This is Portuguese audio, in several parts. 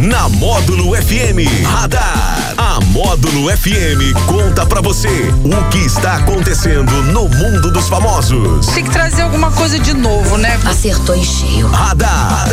na Módulo FM. Radar. A Módulo FM conta pra você o que está acontecendo no mundo dos famosos. Tem que trazer alguma coisa de novo, né? Acertou em cheio. Radar.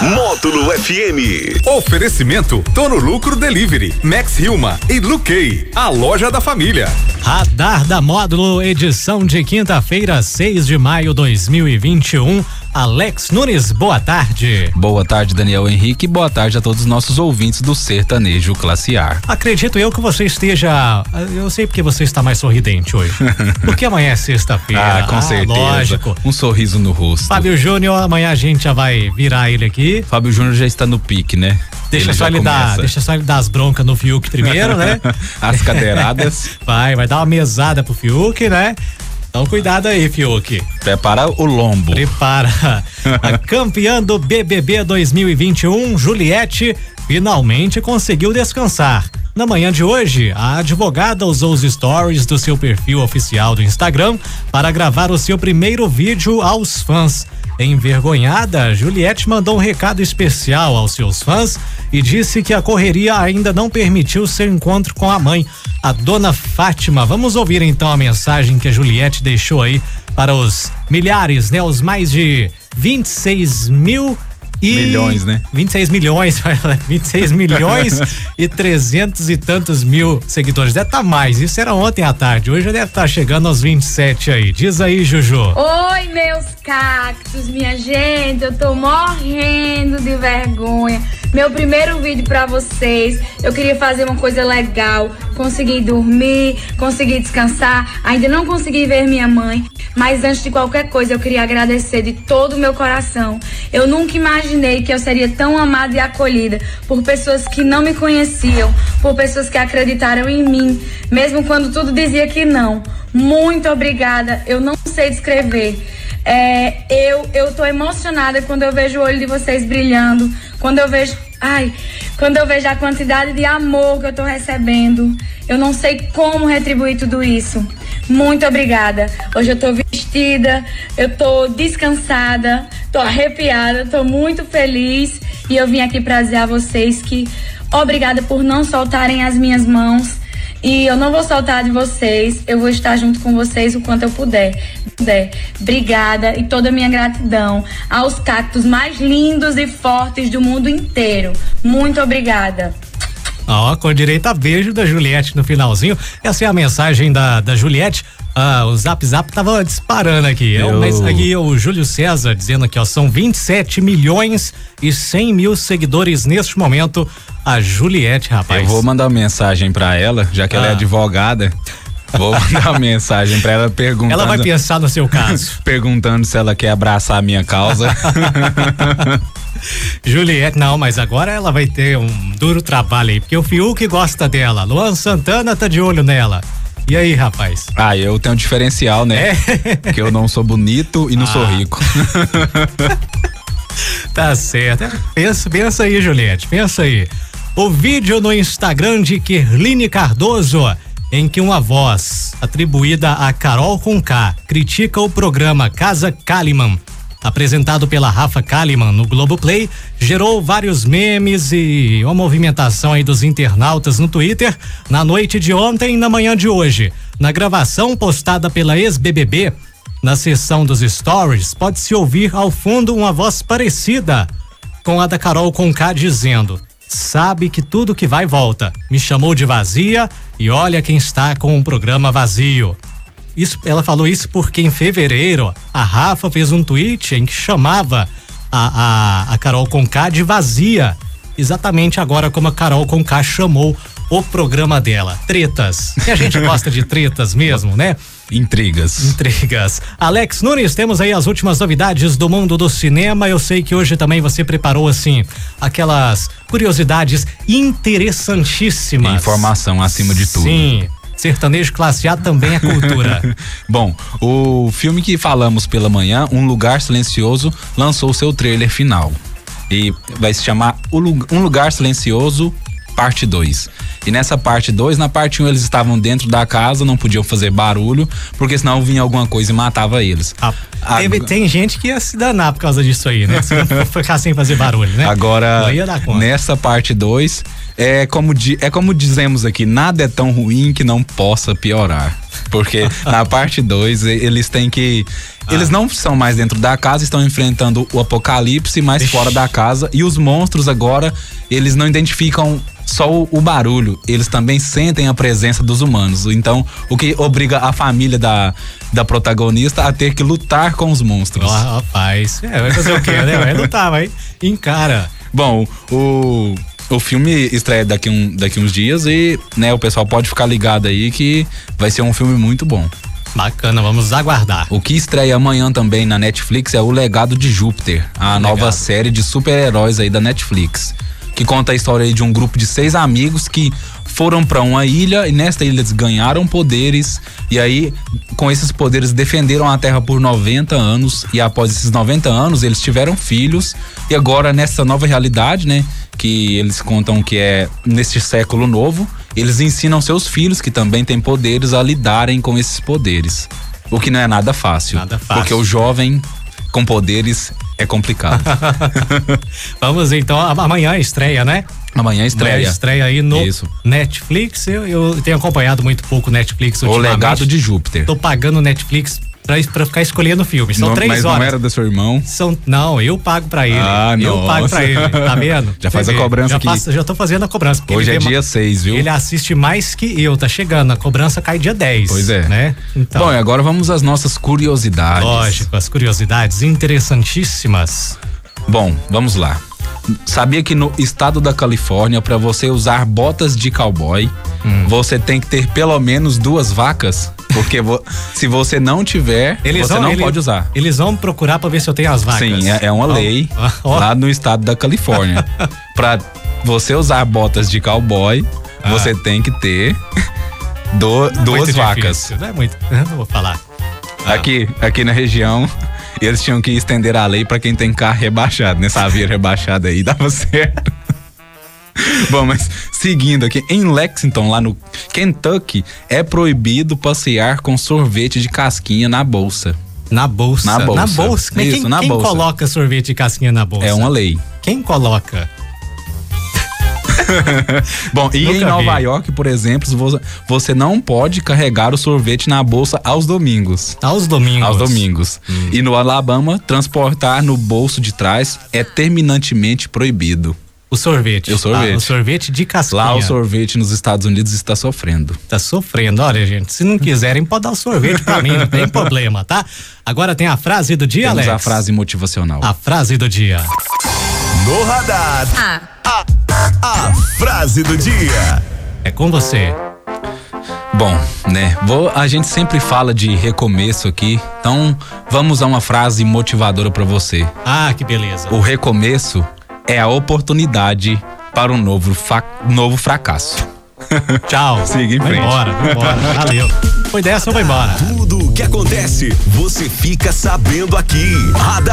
Módulo FM. Oferecimento Tono Lucro Delivery, Max Hilma e Luquei, a loja da família. Radar da Módulo, edição de quinta-feira, 6 de maio 2021. Alex Nunes, boa tarde. Boa tarde, Daniel Henrique. Boa tarde a todos os nossos ouvintes do Sertanejo Classe A. Acredito eu que você esteja. Eu sei porque você está mais sorridente hoje. porque amanhã é sexta-feira. Ah, com ah, certeza. Lógico. Um sorriso no rosto. Fábio Júnior, amanhã a gente já vai virar ele aqui. Fábio Júnior já está no pique, né? Deixa Ele só ele dar, deixa só ele dar as broncas no Fiuk primeiro, né? As cadeiradas. Vai, vai dar uma mesada pro Fiuk, né? Então cuidado aí, Fiuk. Prepara o lombo. Prepara. A campeã do BBB 2021, Juliette, finalmente conseguiu descansar. Na manhã de hoje, a advogada usou os stories do seu perfil oficial do Instagram para gravar o seu primeiro vídeo aos fãs. Envergonhada, Juliette mandou um recado especial aos seus fãs e disse que a correria ainda não permitiu seu encontro com a mãe, a dona Fátima. Vamos ouvir então a mensagem que a Juliette deixou aí para os milhares, né? Os mais de 26 mil e. Milhões, né? 26 milhões, 26 milhões e 300 e tantos mil seguidores. Deve estar mais. Isso era ontem à tarde. Hoje já deve estar chegando aos 27 aí. Diz aí, Juju. Oi, meus cactos, minha gente, eu tô morrendo de vergonha. Meu primeiro vídeo pra vocês. Eu queria fazer uma coisa legal, consegui dormir, consegui descansar. Ainda não consegui ver minha mãe, mas antes de qualquer coisa, eu queria agradecer de todo o meu coração. Eu nunca imaginei que eu seria tão amada e acolhida por pessoas que não me conheciam, por pessoas que acreditaram em mim, mesmo quando tudo dizia que não. Muito obrigada. Eu não sei descrever. É, eu, eu tô emocionada quando eu vejo o olho de vocês brilhando, quando eu vejo, ai, quando eu vejo a quantidade de amor que eu tô recebendo. Eu não sei como retribuir tudo isso. Muito obrigada. Hoje eu tô vestida, eu tô descansada, tô arrepiada, tô muito feliz e eu vim aqui pra dizer a vocês que obrigada por não soltarem as minhas mãos. E eu não vou soltar de vocês, eu vou estar junto com vocês o quanto eu puder. puder. Obrigada e toda a minha gratidão aos cactos mais lindos e fortes do mundo inteiro. Muito obrigada. Ó, com direito a beijo da Juliette no finalzinho. Essa é a mensagem da, da Juliette. Ah, o Zap Zap tava disparando aqui. É o- Eu- Mas aqui o Júlio César dizendo aqui, ó, são 27 milhões e 100 mil seguidores neste momento. A Juliette, rapaz. Eu vou mandar uma mensagem pra ela, já que ela é Ah. advogada. Vou mandar uma mensagem pra ela perguntando. Ela vai pensar no seu caso. Perguntando se ela quer abraçar a minha causa. Juliette, não, mas agora ela vai ter um duro trabalho aí, porque o Fiuk gosta dela. Luan Santana tá de olho nela. E aí, rapaz? ah, eu tenho um diferencial, né? É. Que eu não sou bonito e não sou Ah. rico. Tá certo. Pensa, pensa aí, Juliette, pensa aí. O vídeo no Instagram de Kerline Cardoso, em que uma voz atribuída a Carol Conká critica o programa Casa Kalimann, apresentado pela Rafa Kalimann no Globoplay, gerou vários memes e uma movimentação aí dos internautas no Twitter na noite de ontem e na manhã de hoje. Na gravação postada pela ex-BBB, na seção dos stories, pode-se ouvir ao fundo uma voz parecida com a da Carol Conká dizendo: Sabe que tudo que vai volta. Me chamou de vazia e olha quem está com o programa vazio. Isso, ela falou isso porque em fevereiro a Rafa fez um tweet em que chamava a, a, a Carol Conká de vazia. Exatamente agora como a Carol Conká chamou o programa dela. Tretas. E a gente gosta de tretas mesmo, né? Intrigas. Intrigas. Alex Nunes, temos aí as últimas novidades do mundo do cinema. Eu sei que hoje também você preparou, assim, aquelas curiosidades interessantíssimas. Informação acima de tudo. Sim. Sertanejo classe A também é cultura. Bom, o filme que falamos pela manhã, Um Lugar Silencioso, lançou seu trailer final. E vai se chamar Um Lugar Silencioso, parte 2. E nessa parte 2, na parte 1 um, eles estavam dentro da casa, não podiam fazer barulho, porque senão vinha alguma coisa e matava eles. Ah, teve, tem gente que ia se danar por causa disso aí, né? Se não ficar sem fazer barulho, né? Agora, nessa parte 2, é como, é como dizemos aqui, nada é tão ruim que não possa piorar. Porque na parte 2 eles têm que. Ah. Eles não são mais dentro da casa, estão enfrentando o apocalipse mais fora da casa. E os monstros agora, eles não identificam só o, o, barulho, eles também sentem a presença dos humanos. Então, o que obriga a família da, da protagonista a ter que lutar com os monstros. Oh, rapaz, é, vai fazer o quê, né? Vai lutar, vai. Encara. Bom, o o filme estreia daqui, um, daqui uns dias e, né, o pessoal pode ficar ligado aí que vai ser um filme muito bom. Bacana, vamos aguardar. O que estreia amanhã também na Netflix é O Legado de Júpiter, a nova série de super-heróis aí da Netflix. Que conta a história de um grupo de seis amigos que foram para uma ilha e nesta ilha eles ganharam poderes e aí com esses poderes defenderam a Terra por 90 anos e após esses 90 anos eles tiveram filhos e agora nessa nova realidade, né, que eles contam que é neste século novo, eles ensinam seus filhos que também têm poderes a lidarem com esses poderes. O que não é nada fácil. Nada fácil. Porque o jovem com poderes é complicado. Vamos então, amanhã estreia, né? Amanhã estreia. Amanhã estreia aí no Isso. Netflix. Eu, eu tenho acompanhado muito pouco Netflix O Legado de Júpiter. Tô pagando Netflix pra, pra ficar escolhendo filme. São não, três mas horas. Mas não era do seu irmão? São, não, eu pago pra ele. Ah, eu nossa. pago pra ele, tá vendo? Já faz a cobrança já aqui. Faço, já tô fazendo a cobrança. Hoje é dia 6, viu? Ele assiste mais que eu, tá chegando. A cobrança cai dia 10. Pois é. Né? Então. Bom, e agora vamos às nossas curiosidades. Lógico, as curiosidades interessantíssimas. Bom, vamos lá. Sabia que no estado da Califórnia, para você usar botas de cowboy, hum. você tem que ter pelo menos duas vacas? Porque vo se você não tiver, eles você vão, não ele, pode usar. Eles vão procurar para ver se eu tenho as vacas. Sim, é, é uma oh, lei oh, oh. lá no estado da Califórnia. para você usar botas de cowboy, ah. você tem que ter do, é duas vacas. Difícil, não é muito, não vou falar. Aqui, aqui na região, eles tinham que estender a lei para quem tem carro rebaixado, né? Sabia rebaixado aí, dava certo. Bom, mas seguindo aqui, em Lexington, lá no Kentucky, é proibido passear com sorvete de casquinha na bolsa. Na bolsa? Na bolsa. Na bolsa? Isso, quem, na quem bolsa. coloca sorvete de casquinha na bolsa? É uma lei. Quem coloca? Bom, e Nunca em Nova vi. York, por exemplo, você não pode carregar o sorvete na bolsa aos domingos. Aos domingos. Aos domingos. Hum. E no Alabama, transportar no bolso de trás é terminantemente proibido. O sorvete. O sorvete. Ah, o sorvete de casquinha. Lá o sorvete nos Estados Unidos está sofrendo. Está sofrendo. Olha, gente, se não quiserem, pode dar o sorvete para mim, não tem problema, tá? Agora tem a frase do dia, Temos Alex. a frase motivacional. A frase do dia. No radar. Ah. A, a frase do dia. É com você. Bom, né? Vou, a gente sempre fala de recomeço aqui, então vamos a uma frase motivadora para você. Ah, que beleza. O recomeço é a oportunidade para um novo, novo fracasso. Tchau. Siga em vai frente. Embora, vai embora. Valeu. Foi dessa ou vai embora? Tudo o que acontece, você fica sabendo aqui. Radar.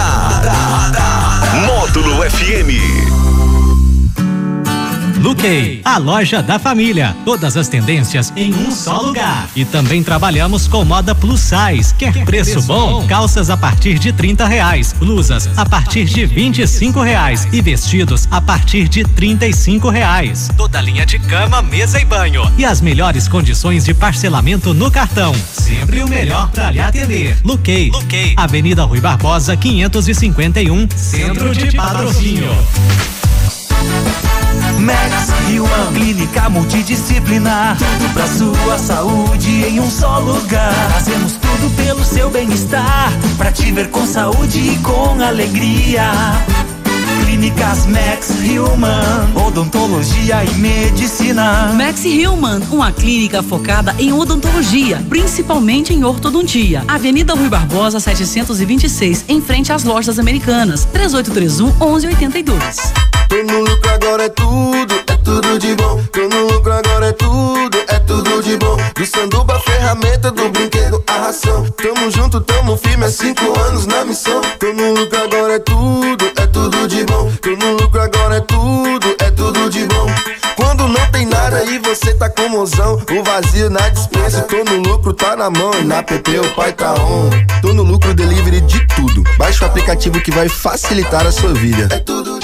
Luquei, a loja da família. Todas as tendências em um só lugar. E também trabalhamos com moda plus size. Quer, Quer preço, preço bom? Calças a partir de 30 reais, blusas a partir de 25 reais e vestidos a partir de 35 reais. Toda linha de cama, mesa e banho. E as melhores condições de parcelamento no cartão. Sempre o melhor para lhe atender. Luquei, Luquei, Avenida Rui Barbosa, 551, Centro de Patrocínio. Max uma clínica multidisciplinar. Tudo pra sua saúde em um só lugar. Fazemos tudo pelo seu bem-estar. Pra te ver com saúde e com alegria. Clínicas Max Human, odontologia e medicina. Max Human, uma clínica focada em odontologia, principalmente em ortodontia. Avenida Rui Barbosa, 726, em frente às lojas americanas. 3831 1182. Tô no lucro agora é tudo, é tudo de bom. Tô no lucro agora é tudo, é tudo de bom. Do sanduba, ferramenta, do brinquedo, a ração. Tamo junto, tamo firme, é cinco anos na missão. Tô no lucro agora é tudo, é tudo de bom. Tô no lucro agora é tudo, é tudo de bom. Quando não tem nada e você tá com mozão. O vazio na dispensa, tô no lucro, tá na mão. E na PP o pai tá on. Tô no lucro delivery de tudo. Baixa o aplicativo que vai facilitar a sua vida. É tudo